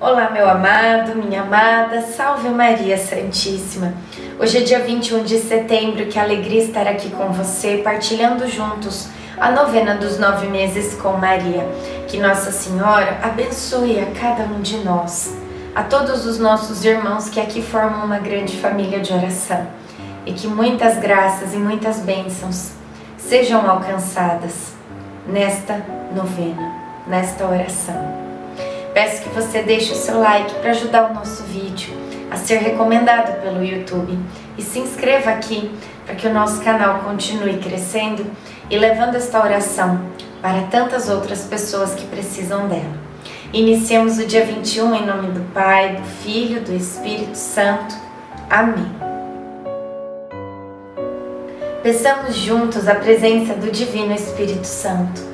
Olá, meu amado, minha amada, salve Maria Santíssima. Hoje é dia 21 de setembro, que alegria estar aqui com você, partilhando juntos a novena dos nove meses com Maria. Que Nossa Senhora abençoe a cada um de nós, a todos os nossos irmãos que aqui formam uma grande família de oração, e que muitas graças e muitas bênçãos sejam alcançadas nesta novena, nesta oração. Peço que você deixe o seu like para ajudar o nosso vídeo a ser recomendado pelo YouTube e se inscreva aqui para que o nosso canal continue crescendo e levando esta oração para tantas outras pessoas que precisam dela. Iniciemos o dia 21 em nome do Pai, do Filho, do Espírito Santo. Amém. Peçamos juntos a presença do Divino Espírito Santo.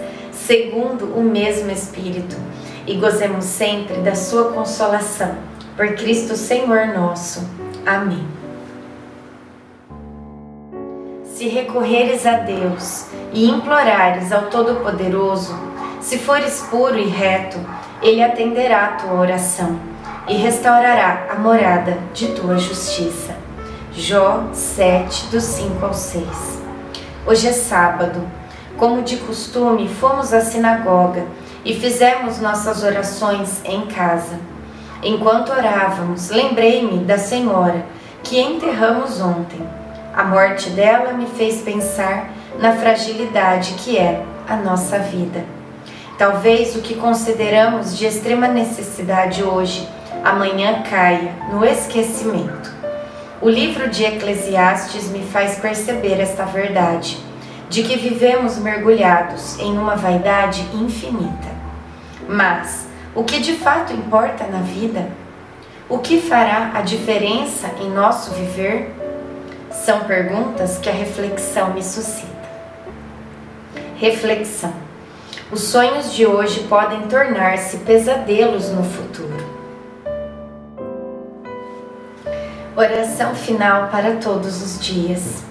segundo o mesmo Espírito e gozemos sempre da sua consolação. Por Cristo Senhor nosso. Amém. Se recorreres a Deus e implorares ao Todo-Poderoso, se fores puro e reto, Ele atenderá a tua oração e restaurará a morada de tua justiça. Jó 7, do 5 ao 6. Hoje é sábado. Como de costume, fomos à sinagoga e fizemos nossas orações em casa. Enquanto orávamos, lembrei-me da senhora que enterramos ontem. A morte dela me fez pensar na fragilidade que é a nossa vida. Talvez o que consideramos de extrema necessidade hoje, amanhã caia no esquecimento. O livro de Eclesiastes me faz perceber esta verdade, de que vivemos mergulhados em uma vaidade infinita. Mas o que de fato importa na vida? O que fará a diferença em nosso viver? São perguntas que a reflexão me suscita. Reflexão. Os sonhos de hoje podem tornar-se pesadelos no futuro. Oração final para todos os dias.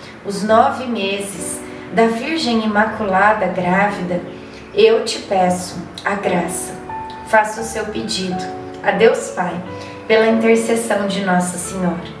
os nove meses da Virgem Imaculada grávida, eu te peço a graça. Faça o seu pedido a Deus Pai, pela intercessão de Nossa Senhora.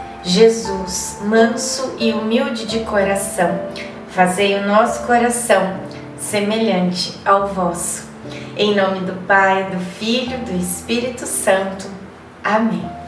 Jesus, manso e humilde de coração, fazei o nosso coração semelhante ao vosso. Em nome do Pai, do Filho, do Espírito Santo. Amém.